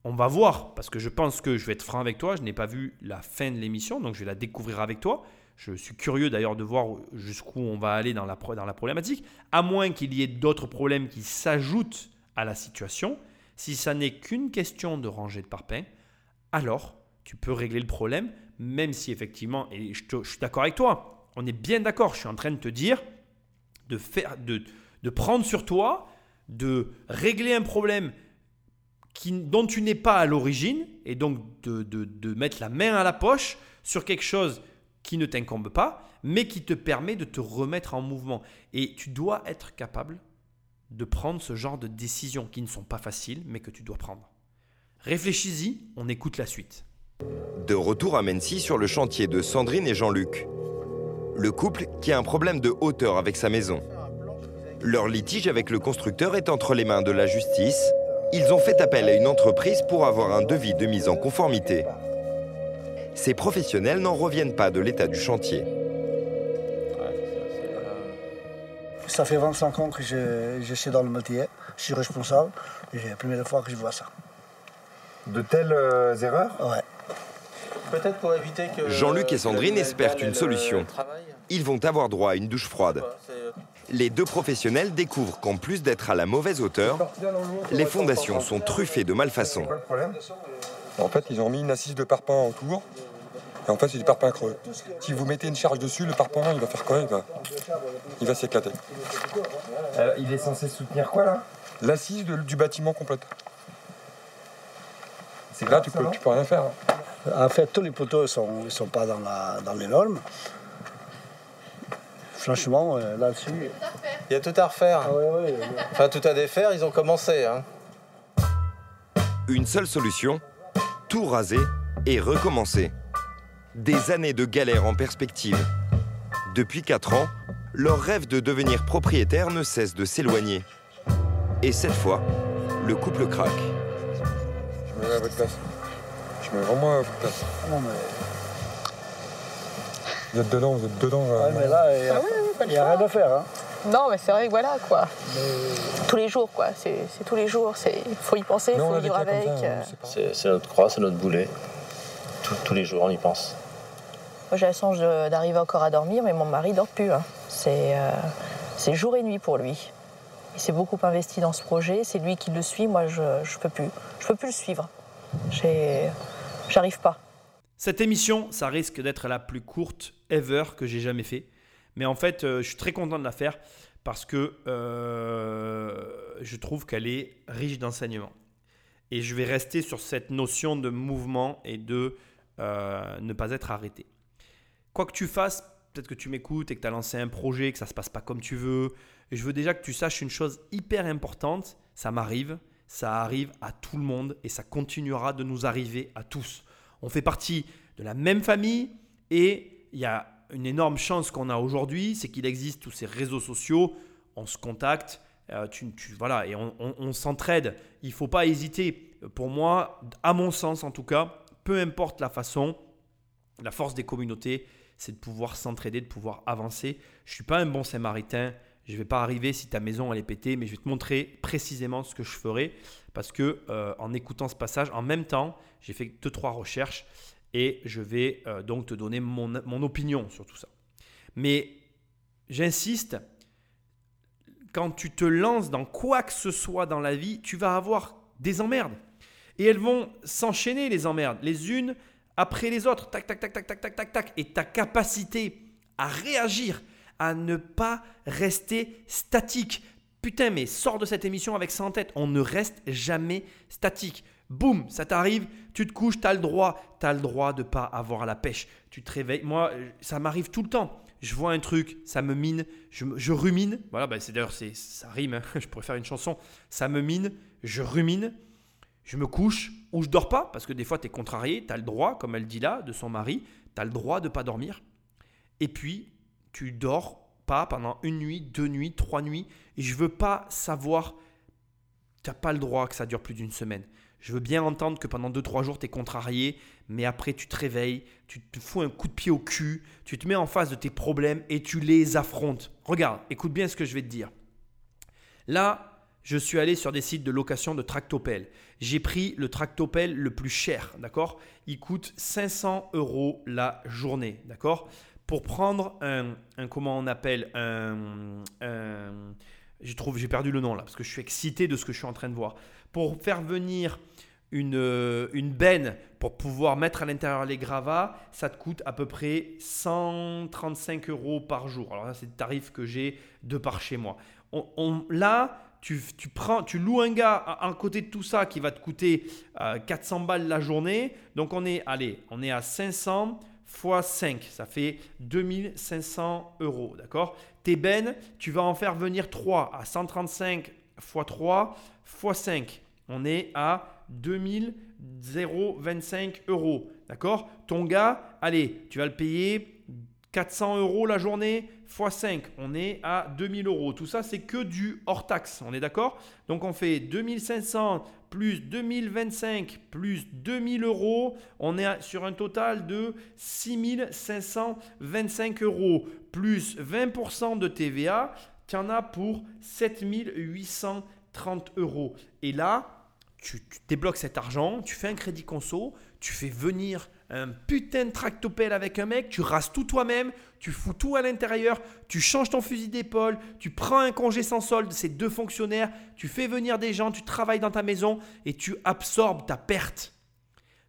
on va voir, parce que je pense que je vais être franc avec toi, je n'ai pas vu la fin de l'émission, donc je vais la découvrir avec toi. Je suis curieux d'ailleurs de voir jusqu'où on va aller dans la, dans la problématique, à moins qu'il y ait d'autres problèmes qui s'ajoutent à la situation. Si ça n'est qu'une question de rangée de parpaings, alors tu peux régler le problème, même si effectivement, et je, suis d'accord avec toi, on est bien d'accord, je suis en train de te dire de, faire, de, de prendre sur toi, de régler un problème dont tu n'es pas à l'origine, et donc de, de, de mettre la main à la poche sur quelque chose qui ne t'incombe pas, mais qui te permet de te remettre en mouvement. Et tu dois être capable de prendre ce genre de décisions qui ne sont pas faciles, mais que tu dois prendre. Réfléchis-y, on écoute la suite. De retour à Mency sur le chantier de Sandrine et Jean-Luc. Le couple qui a un problème de hauteur avec sa maison. Leur litige avec le constructeur est entre les mains de la justice. Ils ont fait appel à une entreprise pour avoir un devis de mise en conformité. Ces professionnels n'en reviennent pas de l'état du chantier. Ça fait 25 ans que je, suis dans le métier, je suis responsable, et c'est la première fois que je vois ça. De telles euh, erreurs Ouais. Peut-être pour éviter que. Jean-Luc et Sandrine espèrent une solution. Ils vont avoir droit à une douche froide. Les deux professionnels découvrent qu'en plus d'être à la mauvaise hauteur, les fondations sont truffées de malfaçons. En fait, ils ont mis une assise de parpaing autour. Et en fait, c'est du parpaing creux. Si vous mettez une charge dessus, le parpaing, il va faire quoi? Il va, s'éclater. Euh, il est censé soutenir quoi, là? L'assise du bâtiment complète. C'est là, tu peux, tu peux rien faire. Hein. En fait, tous les poteaux ne sont, sont pas dans, la, dans les normes. Franchement, euh, là-dessus. Il y a tout à refaire. Ah enfin, tout à défaire, ils ont commencé. Hein. Une seule solution tout raser et recommencer. Des années de galère en perspective. Depuis 4 ans, leur rêve de devenir propriétaire ne cesse de s'éloigner. Et cette fois, le couple craque. Je me mets à votre place. Je mets vraiment à votre place. Non, mais. Vous êtes dedans, vous êtes dedans. Ouais, mais là, il n'y a, ah a rien à faire. Hein. Non, mais c'est vrai que voilà, quoi. Tous les jours, quoi. C'est tous les jours. Il faut y penser, il faut vivre avec. C'est notre croix, c'est notre boulet. tous les jours, on y pense. Moi, j'ai la chance d'arriver encore à dormir, mais mon mari dort plus. hein. C'est euh, c'est jour et nuit pour lui. Il s'est beaucoup investi dans ce projet. C'est lui qui le suit. Moi, je ne peux plus. Je peux plus le suivre. J'arrive pas. Cette émission, ça risque d'être la plus courte ever que j'ai jamais fait. Mais en fait, euh, je suis très content de la faire parce que euh, je trouve qu'elle est riche d'enseignements. Et je vais rester sur cette notion de mouvement et de euh, ne pas être arrêté. Quoi que tu fasses, peut-être que tu m'écoutes et que tu as lancé un projet, que ça ne se passe pas comme tu veux. Je veux déjà que tu saches une chose hyper importante. Ça m'arrive, ça arrive à tout le monde et ça continuera de nous arriver à tous. On fait partie de la même famille et il y a une énorme chance qu'on a aujourd'hui, c'est qu'il existe tous ces réseaux sociaux, on se contacte, euh, tu, tu- voilà, et on, s'entraide. Il ne faut pas hésiter. Pour moi, à mon sens en tout cas, peu importe la façon, la force des communautés, c'est de pouvoir s'entraider, de pouvoir avancer. Je ne suis pas un bon Samaritain. Je ne vais pas arriver si ta maison elle est pétée, mais je vais te montrer précisément ce que je ferai parce que euh, en écoutant ce passage, en même temps, j'ai fait deux trois recherches et je vais euh, donc te donner mon, mon opinion sur tout ça. Mais j'insiste, quand tu te lances dans quoi que ce soit dans la vie, tu vas avoir des emmerdes. Et elles vont s'enchaîner, les emmerdes, les unes après les autres. Tac, tac, tac, tac, tac, tac, tac, tac. Et ta capacité à réagir, à ne pas rester statique. Putain, mais sors de cette émission avec ça en tête. On ne reste jamais statique. Boum, ça t'arrive, tu te couches, tu as le droit. Tu as le droit de pas avoir la pêche. Tu te réveilles. Moi, ça m'arrive tout le temps. Je vois un truc, ça me mine, je, rumine. Voilà, bah c'est d'ailleurs, ça rime. hein. *laughs* Je pourrais faire une chanson. Ça me mine, je rumine je me couche ou je dors pas, parce que des fois tu es contrarié, tu as le droit, comme elle dit là, de son mari, tu as le droit de pas dormir. Et puis, tu dors pas pendant une nuit, deux nuits, trois nuits, et je veux pas savoir, tu n'as pas le droit que ça dure plus d'une semaine. Je veux bien entendre que pendant deux, trois jours, tu es contrarié, mais après tu te réveilles, tu te fous un coup de pied au cul, tu te mets en face de tes problèmes et tu les affrontes. Regarde, écoute bien ce que je vais te dire. Là, je suis allé sur des sites de location de tractopelles. J'ai pris le tractopelle le plus cher, d'accord? Il coûte 500 euros la journée, d'accord? Pour prendre un, comment on appelle, un, un- j'ai perdu le nom là, parce que je suis excité de ce que je suis en train de voir. Pour faire venir une, euh, une benne pour pouvoir mettre à l'intérieur les gravats, ça te coûte à peu près 135 euros par jour. Alors là, c'est le tarif que j'ai de par chez moi. On- là, tu, loues un gars à, côté de tout ça qui va te coûter euh, 400 balles la journée. Donc on est, allez, on est à 500 fois 5, ça fait 2500 euros, d'accord? Tes bennes, tu vas en faire venir 3 à 135 fois 3 fois 5. On est à 2025 euros, d'accord? Ton gars, allez, tu vas le payer 400 euros la journée fois 5, on est à 2000 euros. Tout ça, c'est que du hors taxe, on est d'accord? Donc on fait 2500 plus 2025 plus 2000 euros, on est sur un total de 6525 euros. Plus 20% de TVA, tu en as pour 7830 euros. Et là, tu, débloques cet argent, tu fais un crédit conso, tu fais venir un putain de tractopelle avec un mec, tu rases tout toi-même, tu fous tout à l'intérieur, tu changes ton fusil d'épaule, tu prends un congé sans solde, c'est deux fonctionnaires, tu fais venir des gens, tu travailles dans ta maison et tu absorbes ta perte.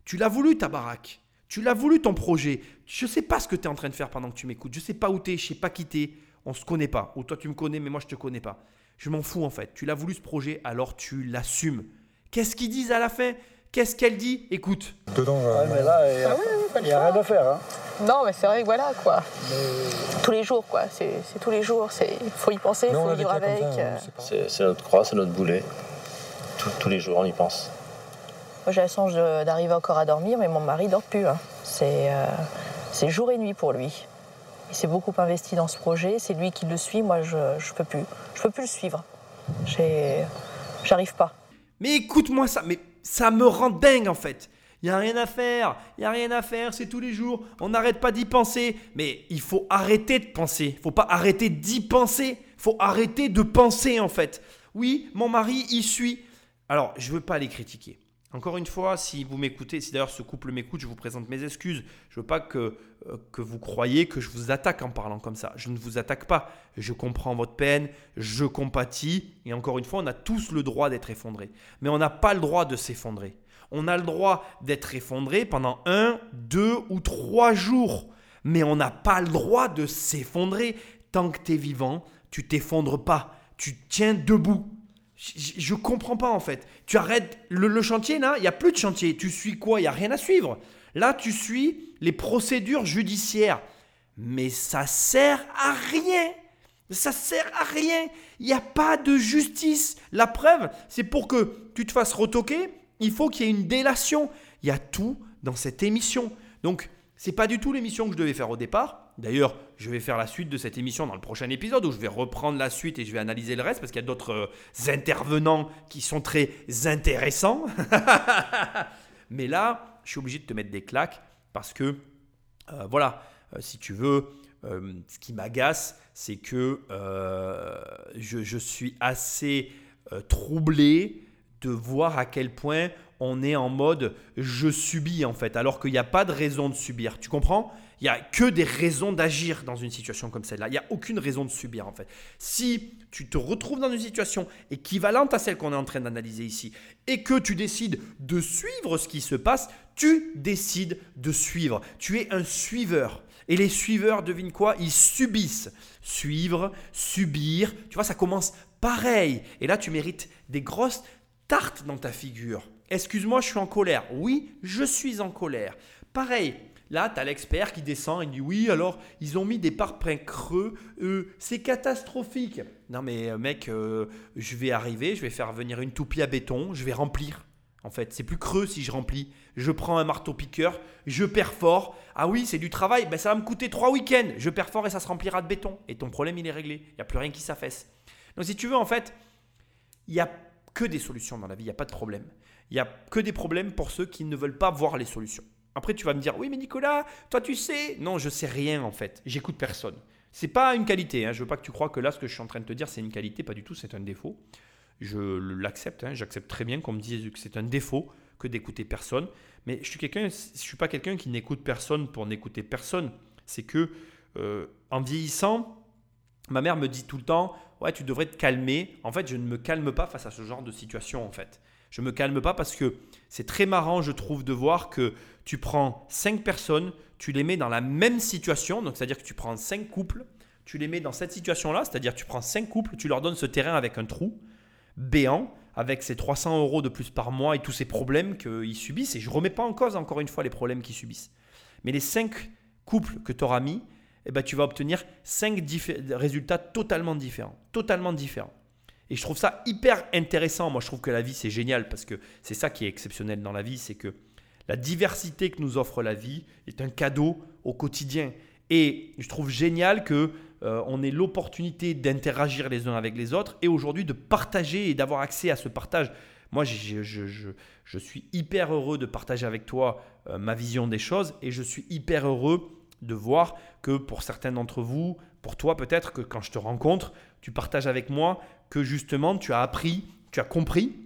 Tu l'as voulu ta baraque, tu l'as voulu ton projet. Je ne sais pas ce que tu es en train de faire pendant que tu m'écoutes, je ne sais pas où tu es, je ne sais pas qui t'es, on se connaît pas, ou toi tu me connais mais moi je te connais pas. Je m'en fous en fait, tu l'as voulu ce projet, alors tu l'assumes. Qu'est-ce qu'ils disent à la fin? Qu'est-ce qu'elle dit? Écoute. Dedans, euh, Ouais, mais là, il n'y a, Ah oui, oui, pas le il y a choix. rien à faire. Hein. Non, mais c'est vrai que voilà, quoi. Tous les jours, quoi. C'est c'est tous les jours. c'est- Il faut y penser, il non, faut vivre avec. euh. C'est notre croix, c'est notre boulet. Tous- tous les jours, on y pense. Moi, j'ai la chance d'arriver encore à dormir, mais mon mari dort plus. hein. C'est euh, c'est jour et nuit pour lui. Il s'est beaucoup investi dans ce projet. C'est lui qui le suit. Moi, je ne peux plus. Je peux plus le suivre. J'arrive pas. Mais écoute-moi ça, mais ça me rend dingue en fait. Il n'y a rien à faire, il n'y a rien à faire, c'est tous les jours, on n'arrête pas d'y penser. Mais il faut arrêter de penser, il faut pas arrêter d'y penser, il faut arrêter de penser en fait. Oui, mon mari y suit. Alors, je veux pas les critiquer. Encore une fois, si vous m'écoutez, si d'ailleurs ce couple m'écoute, je vous présente mes excuses. Je veux pas que, euh, que vous croyiez que je vous attaque en parlant comme ça. Je ne vous attaque pas. Je comprends votre peine, je compatis. Et encore une fois, on a tous le droit d'être effondré. Mais on n'a pas le droit de s'effondrer. On a le droit d'être effondré pendant un, deux ou trois jours. Mais on n'a pas le droit de s'effondrer. Tant que tu es vivant, tu t'effondres pas. Tu tiens debout. Je, comprends pas en fait. Tu arrêtes le, chantier là, il n'y a plus de chantier. Tu suis quoi? Il n'y a rien à suivre. Là, tu suis les procédures judiciaires. Mais ça sert à rien. Ça sert à rien. Il n'y a pas de justice. La preuve, c'est pour que tu te fasses retoquer, il faut qu'il y ait une délation. Il y a tout dans cette émission. Donc, c'est pas du tout l'émission que je devais faire au départ. D'ailleurs, je vais faire la suite de cette émission dans le prochain épisode où je vais reprendre la suite et je vais analyser le reste parce qu'il y a d'autres euh, intervenants qui sont très intéressants. *laughs* Mais là, je suis obligé de te mettre des claques parce que, euh, voilà, euh, si tu veux, ce qui m'agace, c'est que je, je, suis assez troublé de voir à quel point on est en mode je subis en fait, alors qu'il n'y a pas de raison de subir. Tu comprends? Il n'y a que des raisons d'agir dans une situation comme celle-là. Il n'y a aucune raison de subir en fait. Si tu te retrouves dans une situation équivalente à celle qu'on est en train d'analyser ici et que tu décides de suivre ce qui se passe, tu décides de suivre. Tu es un suiveur. Et les suiveurs, devine quoi? Ils subissent. Suivre, subir, tu vois, ça commence pareil. Et là, tu mérites des grosses tartes dans ta figure. Excuse-moi, je suis en colère. Oui, je suis en colère. Pareil, Là, tu as l'expert qui descend et dit oui, alors ils ont mis des parpaings creux, c'est catastrophique. Non mais euh, mec, euh, je vais arriver, je vais faire venir une toupie à béton, je vais remplir. En fait, c'est plus creux si je remplis. Je prends un marteau piqueur, je perfore. Ah oui, c'est du travail, ben, ça va me coûter trois week-ends. Je perfore et ça se remplira de béton. Et ton problème, il est réglé. Il n'y a plus rien qui s'affaisse. Donc si tu veux, en fait, il n'y a que des solutions dans la vie, il n'y a pas de problème. Il n'y a que des problèmes pour ceux qui ne veulent pas voir les solutions. Après, tu vas me dire, oui, mais Nicolas, toi, tu sais. Non, je sais rien en fait. J'écoute personne. C'est pas une qualité. Hein. Je veux pas que tu crois que là, ce que je suis en train de te dire, c'est une qualité. Pas du tout. C'est un défaut. Je l'accepte. Hein. J'accepte très bien qu'on me dise que c'est un défaut que d'écouter personne. Mais je suis quelqu'un. Je suis pas quelqu'un qui n'écoute personne pour n'écouter personne. C'est que euh, en vieillissant, ma mère me dit tout le temps, ouais, tu devrais te calmer. En fait, je ne me calme pas face à ce genre de situation. En fait, je me calme pas parce que c'est très marrant, je trouve, de voir que tu prends cinq personnes, tu les mets dans la même situation, donc c'est-à-dire que tu prends cinq couples, tu les mets dans cette situation-là, c'est-à-dire tu prends cinq couples, tu leur donnes ce terrain avec un trou béant, avec ces 300 euros de plus par mois et tous ces problèmes qu'ils subissent. Et je ne remets pas en cause, encore une fois, les problèmes qu'ils subissent. Mais les cinq couples que tu auras mis, eh ben, tu vas obtenir cinq résultats totalement différents. Totalement différents. Et je trouve ça hyper intéressant. Moi, je trouve que la vie, c'est génial parce que c'est ça qui est exceptionnel dans la vie, c'est que la diversité que nous offre la vie est un cadeau au quotidien. Et je trouve génial que euh, on ait l'opportunité d'interagir les uns avec les autres et aujourd'hui de partager et d'avoir accès à ce partage. Moi, je, suis hyper heureux de partager avec toi euh, ma vision des choses et je suis hyper heureux de voir que pour certains d'entre vous, pour toi peut-être que quand je te rencontre, tu partages avec moi que justement tu as appris, tu as compris,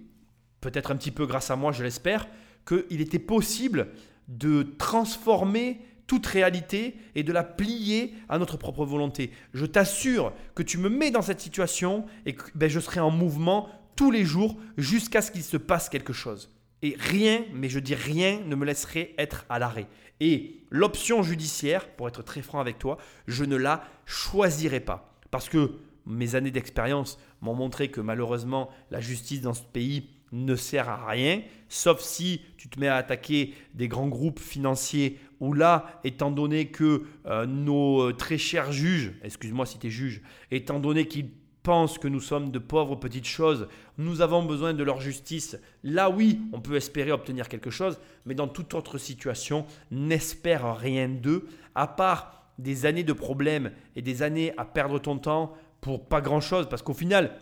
peut-être un petit peu grâce à moi, je l'espère, qu'il était possible de transformer toute réalité et de la plier à notre propre volonté. Je t'assure que tu me mets dans cette situation et que ben, je serai en mouvement tous les jours jusqu'à ce qu'il se passe quelque chose. Et rien, mais je dis rien, ne me laisserait être à l'arrêt. Et l'option judiciaire, pour être très franc avec toi, je ne la choisirai pas. Parce que mes années d'expérience m'ont montré que malheureusement, la justice dans ce pays ne sert à rien, sauf si tu te mets à attaquer des grands groupes financiers où là, étant donné que euh, nos euh, très chers juges, excuse-moi si tu es juge, étant donné qu'ils que nous sommes de pauvres petites choses, nous avons besoin de leur justice, là oui, on peut espérer obtenir quelque chose, mais dans toute autre situation, n'espère rien d'eux, à part des années de problèmes et des années à perdre ton temps pour pas grand-chose, parce qu'au final,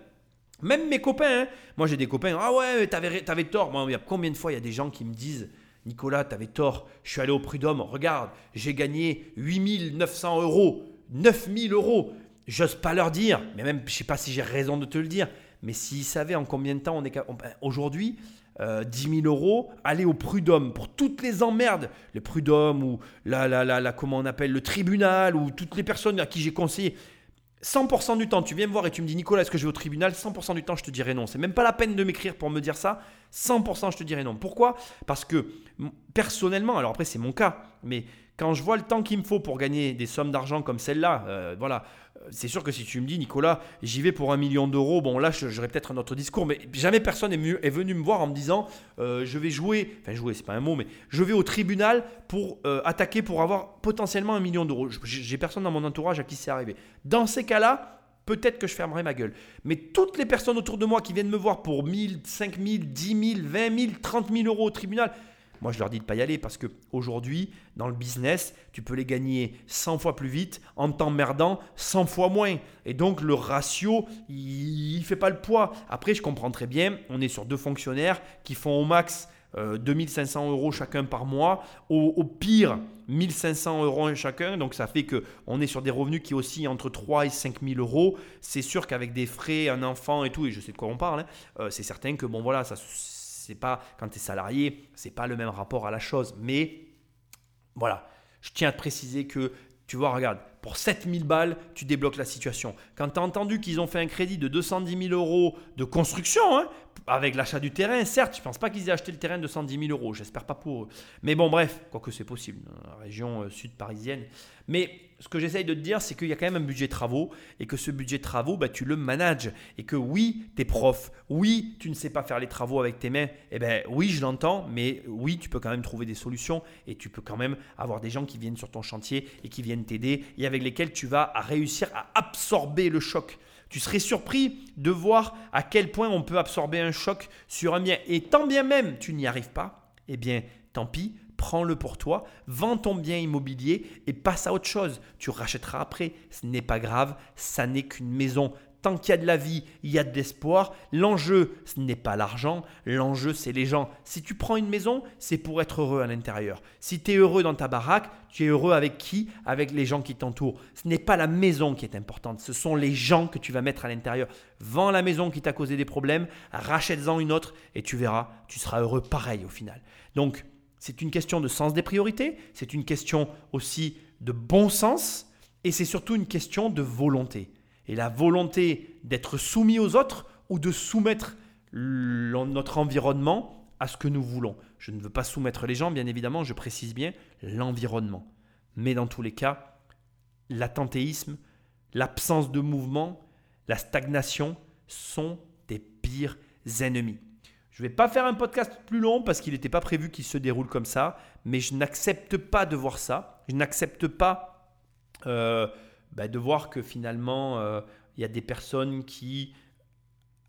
même mes copains, hein. moi j'ai des copains, ah ouais, t'avais, avais tort. Moi, combien de fois il y a des gens qui me disent, Nicolas, t'avais tort, je suis allé au prud'homme, regarde, j'ai gagné 8900 euros, 9000 euros. J'ose pas leur dire, mais même je sais pas si j'ai raison de te le dire, mais s'ils savaient en combien de temps on est. Ben, aujourd'hui, euh, 10 000 euros, aller au prud'homme pour toutes les emmerdes, le prud'homme ou la, la, la, la- comment on appelle, le tribunal ou toutes les personnes à qui j'ai conseillé. 100% du temps, tu viens me voir et tu me dis Nicolas, est-ce que je vais au tribunal? 100% du temps, je te dirais non. C'est même pas la peine de m'écrire pour me dire ça. 100% je te dirais non. Pourquoi? Parce que personnellement, alors après c'est mon cas, mais quand je vois le temps qu'il me faut pour gagner des sommes d'argent comme celle-là, euh, voilà, c'est sûr que si tu me dis Nicolas, j'y vais pour un million d'euros, bon là j'aurais peut-être un autre discours, mais jamais personne est, venu me voir en me disant euh, je vais jouer, enfin jouer c'est pas un mot, mais je vais au tribunal pour euh, attaquer pour avoir potentiellement un million d'euros. J'ai personne dans mon entourage à qui c'est arrivé. Dans ces cas-là, peut-être que je fermerai ma gueule. Mais toutes les personnes autour de moi qui viennent me voir pour 1000, 5000, 10 000, 20 000, 30 000 euros au tribunal, moi je leur dis de pas y aller parce que aujourd'hui, dans le business, tu peux les gagner 100 fois plus vite en t'emmerdant 100 fois moins. Et donc le ratio, il ne fait pas le poids. Après, je comprends très bien, on est sur deux fonctionnaires qui font au max euh, 2500 euros chacun par mois, au, au pire 1500 euros chacun, donc ça fait que on est sur des revenus qui oscillent entre 3 et 5000 euros. C'est sûr qu'avec des frais, un enfant et tout, et je sais de quoi on parle, hein, euh, c'est certain que bon voilà, ça c'est pas quand tu es salarié, c'est pas le même rapport à la chose, mais voilà, je tiens à te préciser que, tu vois, regarde, pour 7000 balles, tu débloques la situation. Quand tu as entendu qu'ils ont fait un crédit de 210 000 euros de construction, hein, avec l'achat du terrain, certes, je ne pense pas qu'ils aient acheté le terrain de 110 000 euros, j'espère pas pour eux. Mais bon, bref, quoique c'est possible, dans la région euh, sud parisienne. Mais ce que j'essaye de te dire, c'est qu'il y a quand même un budget travaux et que ce budget travaux, bah, tu le manages. Et que oui, tu es prof, oui, tu ne sais pas faire les travaux avec tes mains, eh ben oui, je l'entends, mais oui, tu peux quand même trouver des solutions et tu peux quand même avoir des gens qui viennent sur ton chantier et qui viennent t'aider et avec lesquels tu vas réussir à absorber le choc. Tu serais surpris de voir à quel point on peut absorber un choc sur un bien. Et tant bien même tu n'y arrives pas, eh bien, tant pis, prends-le pour toi, vends ton bien immobilier et passe à autre chose. Tu rachèteras après. Ce n'est pas grave, ça n'est qu'une maison. Tant qu'il y a de la vie, il y a de l'espoir. L'enjeu, ce n'est pas l'argent, l'enjeu, c'est les gens. Si tu prends une maison, c'est pour être heureux à l'intérieur. Si tu es heureux dans ta baraque, tu es heureux avec qui? Avec les gens qui t'entourent. Ce n'est pas la maison qui est importante, ce sont les gens que tu vas mettre à l'intérieur. Vends la maison qui t'a causé des problèmes, rachète-en une autre et tu verras, tu seras heureux pareil au final. Donc, c'est une question de sens des priorités, c'est une question aussi de bon sens et c'est surtout une question de volonté. Et la volonté d'être soumis aux autres ou de soumettre notre environnement à ce que nous voulons. Je ne veux pas soumettre les gens, bien évidemment, je précise bien l'environnement. Mais dans tous les cas, l'attentéisme, l'absence de mouvement, la stagnation sont tes pires ennemis. Je ne vais pas faire un podcast plus long parce qu'il n'était pas prévu qu'il se déroule comme ça, mais je n'accepte pas de voir ça. Je n'accepte pas euh, bah, de voir que finalement, euh, il y a des personnes qui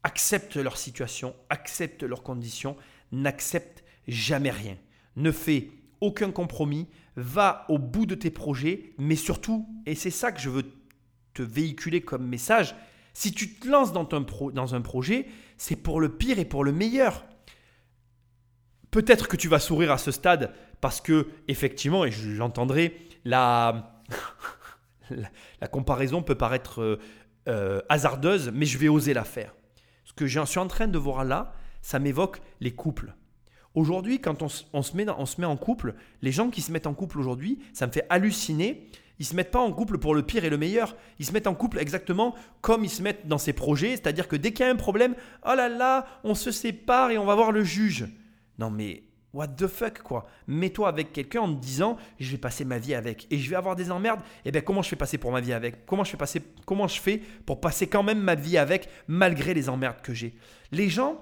acceptent leur situation, acceptent leurs conditions, n'acceptent jamais rien. Ne fais aucun compromis, va au bout de tes projets, mais surtout, et c'est ça que je veux te véhiculer comme message, si tu te lances dans un, pro- dans un projet, c'est pour le pire et pour le meilleur. Peut-être que tu vas sourire à ce stade parce que, effectivement, et je l'entendrai, *laughs* la, la, comparaison peut paraître euh, euh, hasardeuse, mais je vais oser la faire. Ce que j'en suis en train de voir là, ça m'évoque les couples. Aujourd'hui, quand on, on se met on se met en couple, les gens qui se mettent en couple aujourd'hui, ça me fait halluciner. Ils se mettent pas en couple pour le pire et le meilleur. Ils se mettent en couple exactement comme ils se mettent dans ces projets, c'est-à-dire que dès qu'il y a un problème, oh là là, on se sépare et on va voir le juge. Non mais what the fuck quoi Mets-toi avec quelqu'un en te disant je vais passer ma vie avec et je vais avoir des emmerdes. Et bien comment je fais passer pour ma vie avec? Comment je fais passer Comment je fais pour passer quand même ma vie avec malgré les emmerdes que j'ai Les gens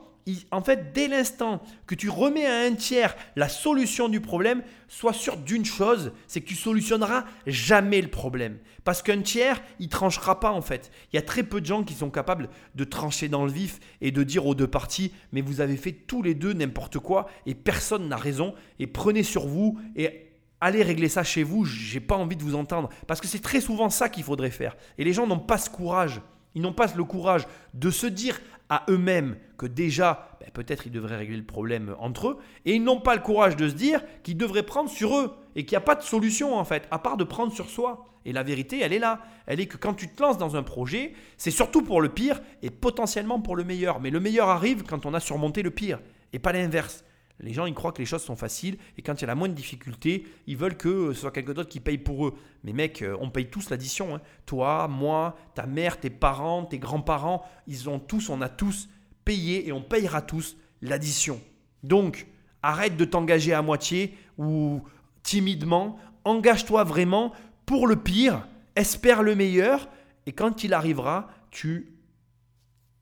en fait, dès l'instant que tu remets à un tiers la solution du problème, sois sûr d'une chose, c'est que tu solutionneras jamais le problème. Parce qu'un tiers, il tranchera pas en fait. Il y a très peu de gens qui sont capables de trancher dans le vif et de dire aux deux parties, mais vous avez fait tous les deux n'importe quoi et personne n'a raison et prenez sur vous et allez régler ça chez vous, j'ai pas envie de vous entendre. Parce que c'est très souvent ça qu'il faudrait faire. Et les gens n'ont pas ce courage. Ils n'ont pas le courage de se dire à eux-mêmes que déjà, ben, peut-être ils devraient régler le problème entre eux, et ils n'ont pas le courage de se dire qu'ils devraient prendre sur eux, et qu'il n'y a pas de solution en fait, à part de prendre sur soi. Et la vérité, elle est là. Elle est que quand tu te lances dans un projet, c'est surtout pour le pire et potentiellement pour le meilleur. Mais le meilleur arrive quand on a surmonté le pire. Et pas l'inverse. Les gens, ils croient que les choses sont faciles et quand il y a la moindre difficulté, ils veulent que ce soit quelqu'un d'autre qui paye pour eux. Mais mec, euh, on paye tous l'addition. hein. Toi, moi, ta mère, tes parents, tes grands-parents, ils ont tous, on a tous payé et on payera tous l'addition. Donc, arrête de t'engager à moitié ou timidement. Engage-toi vraiment pour le pire. Espère le meilleur. Et quand il arrivera, tu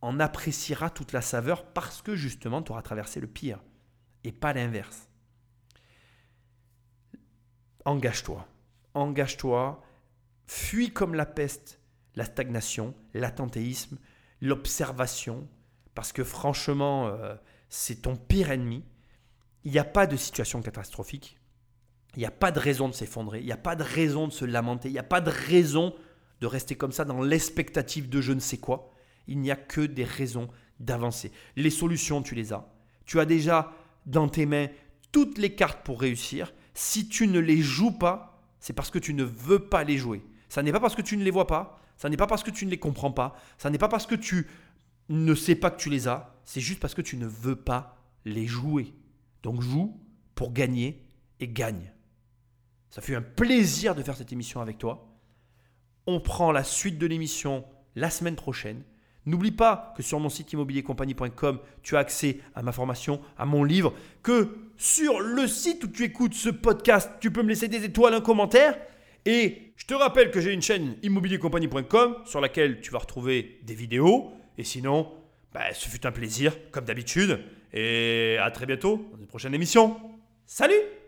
en apprécieras toute la saveur parce que justement, tu auras traversé le pire et pas l'inverse. Engage-toi. Engage-toi. Fuis comme la peste la stagnation, l'attentéisme, l'observation, parce que franchement, euh, c'est ton pire ennemi. Il n'y a pas de situation catastrophique. Il n'y a pas de raison de s'effondrer. Il n'y a pas de raison de se lamenter. Il n'y a pas de raison de rester comme ça dans l'expectative de je ne sais quoi. Il n'y a que des raisons d'avancer. Les solutions, tu les as. Tu as déjà dans tes mains toutes les cartes pour réussir. Si tu ne les joues pas, c'est parce que tu ne veux pas les jouer. Ça n'est pas parce que tu ne les vois pas, ça n'est pas parce que tu ne les comprends pas, ça n'est pas parce que tu ne sais pas que tu les as, c'est juste parce que tu ne veux pas les jouer. Donc joue pour gagner et gagne. Ça fait un plaisir de faire cette émission avec toi. On prend la suite de l'émission la semaine prochaine. N'oublie pas que sur mon site immobiliercompagnie.com, tu as accès à ma formation, à mon livre, que sur le site où tu écoutes ce podcast, tu peux me laisser des étoiles, un commentaire. Et je te rappelle que j'ai une chaîne immobiliercompagnie.com sur laquelle tu vas retrouver des vidéos. Et sinon, bah, ce fut un plaisir, comme d'habitude. Et à très bientôt dans une prochaine émission. Salut